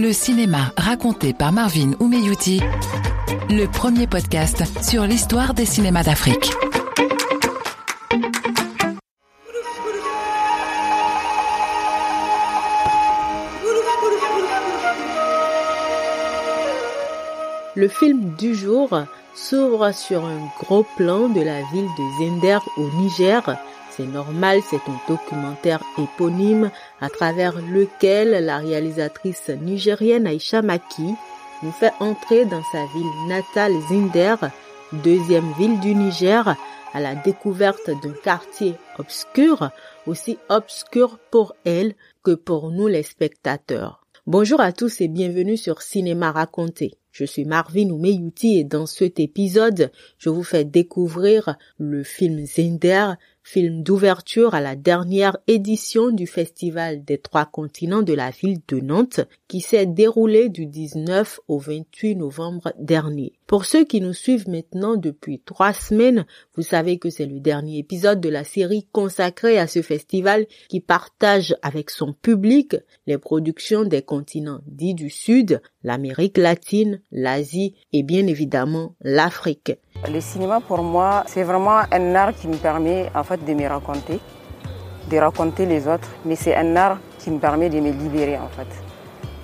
le cinéma raconté par Marvin Oumeyouti, le premier podcast sur l'histoire des cinémas d'Afrique. Le film du jour s'ouvre sur un gros plan de la ville de Zender au Niger. C'est normal, c'est un documentaire éponyme à travers lequel la réalisatrice nigérienne Aisha Maki nous fait entrer dans sa ville natale Zinder, deuxième ville du Niger, à la découverte d'un quartier obscur, aussi obscur pour elle que pour nous les spectateurs. Bonjour à tous et bienvenue sur Cinéma Raconté. Je suis Marvin Oumeyouti et dans cet épisode, je vous fais découvrir le film Zinder, film d'ouverture à la dernière édition du Festival des Trois Continents de la ville de Nantes qui s'est déroulé du 19 au 28 novembre dernier. Pour ceux qui nous suivent maintenant depuis trois semaines, vous savez que c'est le dernier épisode de la série consacrée à ce festival qui partage avec son public les productions des continents dits du Sud, l'Amérique latine, l'Asie et bien évidemment l'Afrique. Le cinéma pour moi, c'est vraiment un art qui me permet en fait de me raconter, de raconter les autres, mais c'est un art qui me permet de me libérer en fait.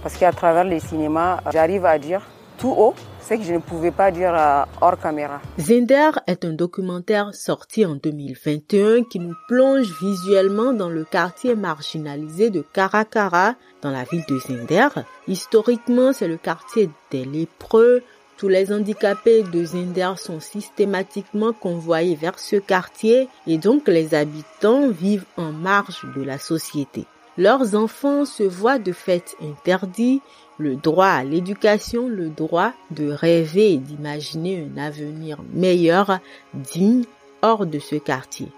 Parce qu'à travers le cinéma, j'arrive à dire tout haut ce que je ne pouvais pas dire euh, hors caméra. Zinder est un documentaire sorti en 2021 qui nous plonge visuellement dans le quartier marginalisé de Karakara, dans la ville de Zinder. Historiquement, c'est le quartier des lépreux, tous les handicapés de Zinder sont systématiquement convoyés vers ce quartier et donc les habitants vivent en marge de la société. Leurs enfants se voient de fait interdits le droit à l'éducation, le droit de rêver et d'imaginer un avenir meilleur, digne, hors de ce quartier.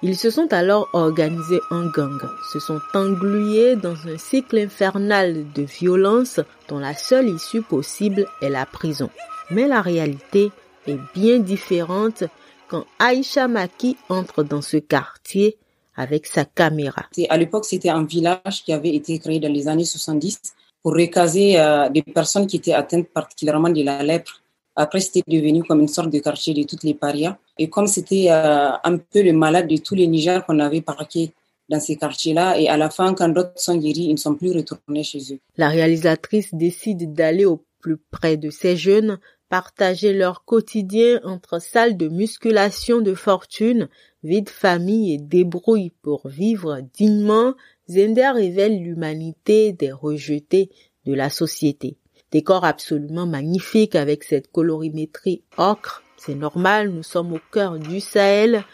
Ils se sont alors organisés en gang, se sont englués dans un cycle infernal de violence dont la seule issue possible est la prison. Mais la réalité est bien différente quand Aïcha Maki entre dans ce quartier avec sa caméra. À l'époque, c'était un village qui avait été créé dans les années 70 pour recaser euh, des personnes qui étaient atteintes particulièrement de la lèpre. Après, c'était devenu comme une sorte de quartier de toutes les parias. Et comme c'était euh, un peu le malade de tous les Niger qu'on avait parqués dans ces quartiers-là, et à la fin, quand d'autres sont guéris, ils ne sont plus retournés chez eux. La réalisatrice décide d'aller au plus près de ces jeunes, partager leur quotidien entre salles de musculation de fortune, vie de famille et débrouille pour vivre dignement, Zender révèle l'humanité des rejetés de la société. Décor absolument magnifique avec cette colorimétrie ocre. C'est normal, nous sommes au cœur du Sahel.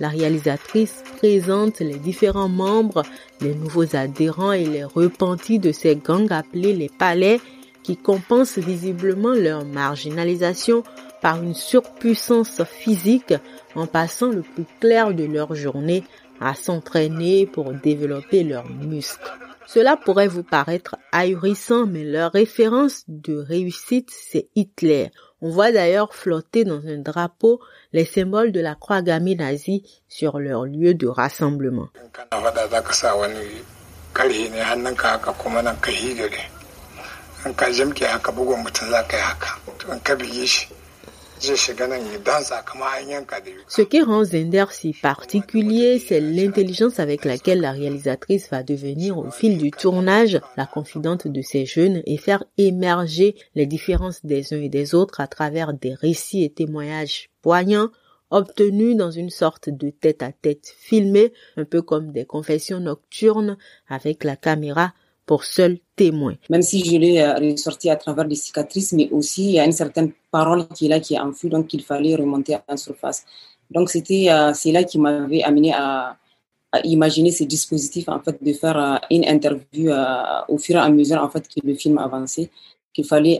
La réalisatrice présente les différents membres, les nouveaux adhérents et les repentis de ces gangs appelés les palais qui compensent visiblement leur marginalisation par une surpuissance physique en passant le plus clair de leur journée à s'entraîner pour développer leurs muscles. Cela pourrait vous paraître ahurissant, mais leur référence de réussite, c'est Hitler. On voit d'ailleurs flotter dans un drapeau les symboles de la croix gammée nazie sur leur lieu de rassemblement. Ce qui rend Zender si particulier, c'est l'intelligence avec laquelle la réalisatrice va devenir au fil du tournage la confidente de ces jeunes et faire émerger les différences des uns et des autres à travers des récits et témoignages poignants obtenus dans une sorte de tête à tête filmé, un peu comme des confessions nocturnes avec la caméra pour seul témoin. Même si je l'ai euh, ressorti à travers des cicatrices, mais aussi il y a une certaine parole qui est là, qui est enfouie, donc il fallait remonter en surface. Donc c'était euh, c'est là qui m'avait amené à, imaginer ce dispositif en fait de faire euh, une interview au fur et à mesure en fait que le film avançait, qu'il fallait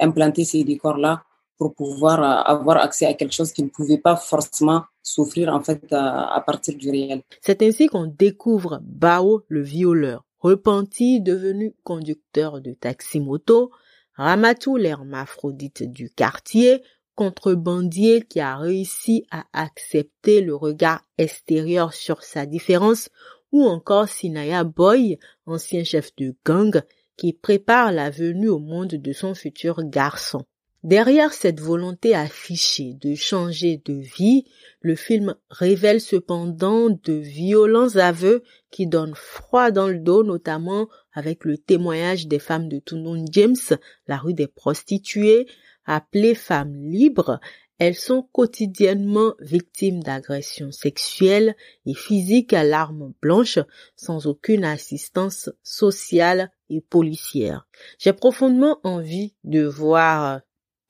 implanter ces décors là pour pouvoir avoir accès à quelque chose qui ne pouvait pas forcément souffrir en fait à partir du réel. C'est ainsi qu'on découvre Bao le violeur repenti devenu conducteur de taxi-moto, Ramatou l'hermaphrodite du quartier, contrebandier qui a réussi à accepter le regard extérieur sur sa différence, ou encore Sinaya Boy, ancien chef de gang, qui prépare la venue au monde de son futur garçon. Derrière cette volonté affichée de changer de vie, le film révèle cependant de violents aveux qui donnent froid dans le dos, notamment avec le témoignage des femmes de Tunun James, la rue des prostituées, appelées femmes libres. Elles sont quotidiennement victimes d'agressions sexuelles et physiques à l'arme blanche sans aucune assistance sociale et policière. J'ai profondément envie de voir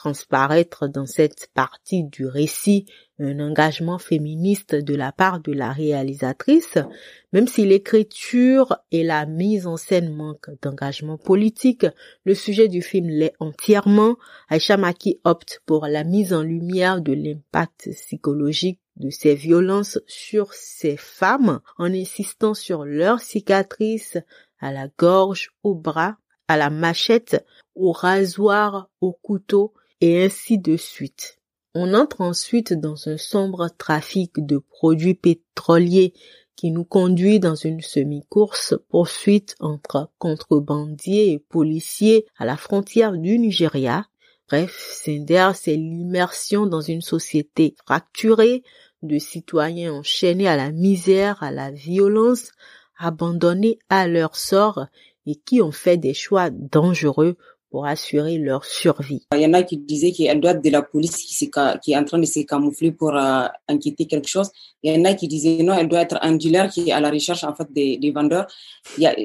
transparaître dans cette partie du récit un engagement féministe de la part de la réalisatrice, même si l'écriture et la mise en scène manquent d'engagement politique, le sujet du film l'est entièrement. Aisha Maki opte pour la mise en lumière de l'impact psychologique de ces violences sur ces femmes en insistant sur leurs cicatrices à la gorge, au bras, à la machette, au rasoir, au couteau, et ainsi de suite. On entre ensuite dans un sombre trafic de produits pétroliers qui nous conduit dans une semi-course poursuite entre contrebandiers et policiers à la frontière du Nigeria. Bref, c'est l'immersion dans une société fracturée de citoyens enchaînés à la misère, à la violence, abandonnés à leur sort et qui ont fait des choix dangereux pour assurer leur survie. Il y en a qui disaient qu'elle doit être de la police qui, qui est en train de se camoufler pour euh, enquêter quelque chose. Il y en a qui disaient non, elle doit être un dealer qui est à la recherche en fait des, des vendeurs.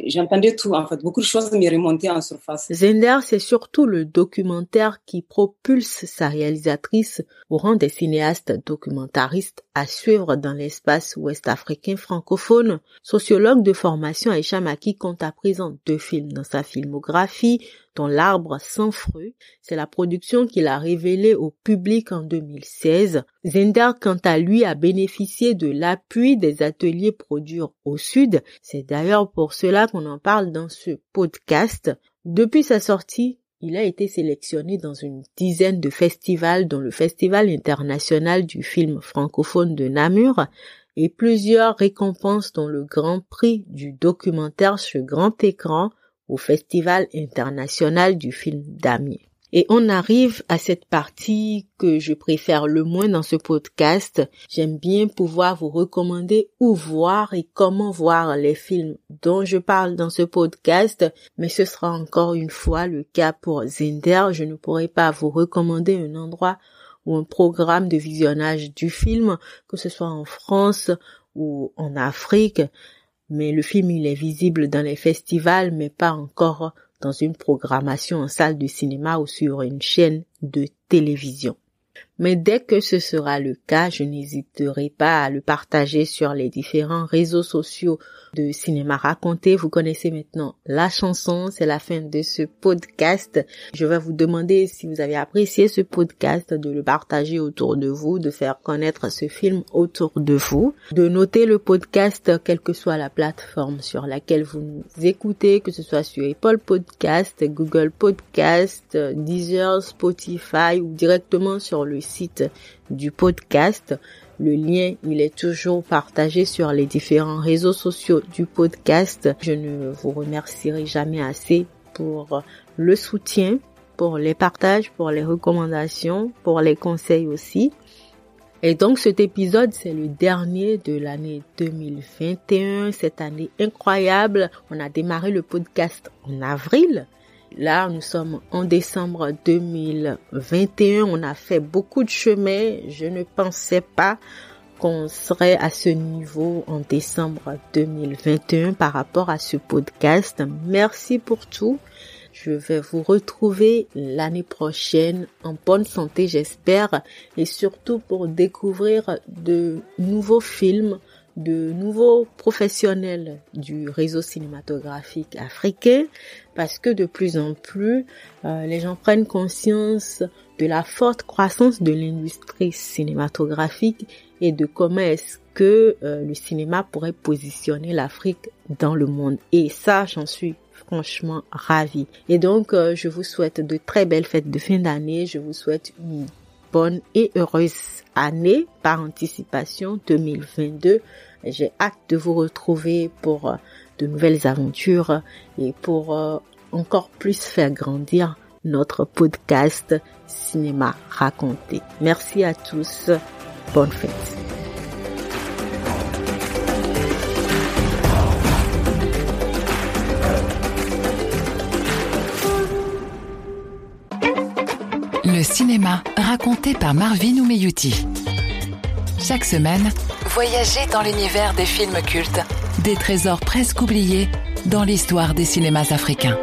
J'entendais tout en fait, beaucoup de choses me remontaient en surface. Zender, c'est surtout le documentaire qui propulse sa réalisatrice au rang des cinéastes documentaristes à suivre dans l'espace ouest-africain francophone. Sociologue de formation, Aisha Maki compte à présent deux films dans sa filmographie, dont L'arbre sans fruit. C'est la production qu'il a révélée au public en 2016. Zender, quant à lui, a bénéficié de l'appui des ateliers Produire au Sud. C'est d'ailleurs pour cela qu'on en parle dans ce podcast. Depuis sa sortie, il a été sélectionné dans une dizaine de festivals, dont le Festival international du film francophone de Namur, et plusieurs récompenses dont le Grand Prix du documentaire sur grand écran au Festival international du film d'Amiens. Et on arrive à cette partie que je préfère le moins dans ce podcast. J'aime bien pouvoir vous recommander où voir et comment voir les films dont je parle dans ce podcast, mais ce sera encore une fois le cas pour Zender. Je ne pourrai pas vous recommander un endroit ou un programme de visionnage du film, que ce soit en France ou en Afrique mais le film il est visible dans les festivals, mais pas encore dans une programmation en salle de cinéma ou sur une chaîne de télévision. Mais dès que ce sera le cas, je n'hésiterai pas à le partager sur les différents réseaux sociaux de Cinéma Raconté. Vous connaissez maintenant la chanson, c'est la fin de ce podcast. Je vais vous demander si vous avez apprécié ce podcast, de le partager autour de vous, de faire connaître ce film autour de vous, de noter le podcast quelle que soit la plateforme sur laquelle vous nous écoutez, que ce soit sur Apple Podcast, Google Podcast, Deezer, Spotify ou directement sur le site du podcast. Le lien, il est toujours partagé sur les différents réseaux sociaux du podcast. Je ne vous remercierai jamais assez pour le soutien, pour les partages, pour les recommandations, pour les conseils aussi. Et donc cet épisode, c'est le dernier de l'année 2021, cette année incroyable. On a démarré le podcast en avril Là, nous sommes en décembre 2021. On a fait beaucoup de chemin. Je ne pensais pas qu'on serait à ce niveau en décembre 2021 par rapport à ce podcast. Merci pour tout. Je vais vous retrouver l'année prochaine en bonne santé, j'espère, et surtout pour découvrir de nouveaux films, de nouveaux professionnels du réseau cinématographique africain parce que de plus en plus euh, les gens prennent conscience de la forte croissance de l'industrie cinématographique et de comment est-ce que euh, le cinéma pourrait positionner l'Afrique dans le monde. Et ça, j'en suis franchement ravie. Et donc, euh, je vous souhaite de très belles fêtes de fin d'année. Je vous souhaite une bonne et heureuse année par anticipation 2022. J'ai hâte de vous retrouver pour euh, de nouvelles aventures et pour euh, encore plus faire grandir notre podcast Cinéma raconté. Merci à tous. Bonne fête. Le cinéma raconté par Marvin Oumeyouti. Chaque semaine, voyagez dans l'univers des films cultes, des trésors presque oubliés dans l'histoire des cinémas africains.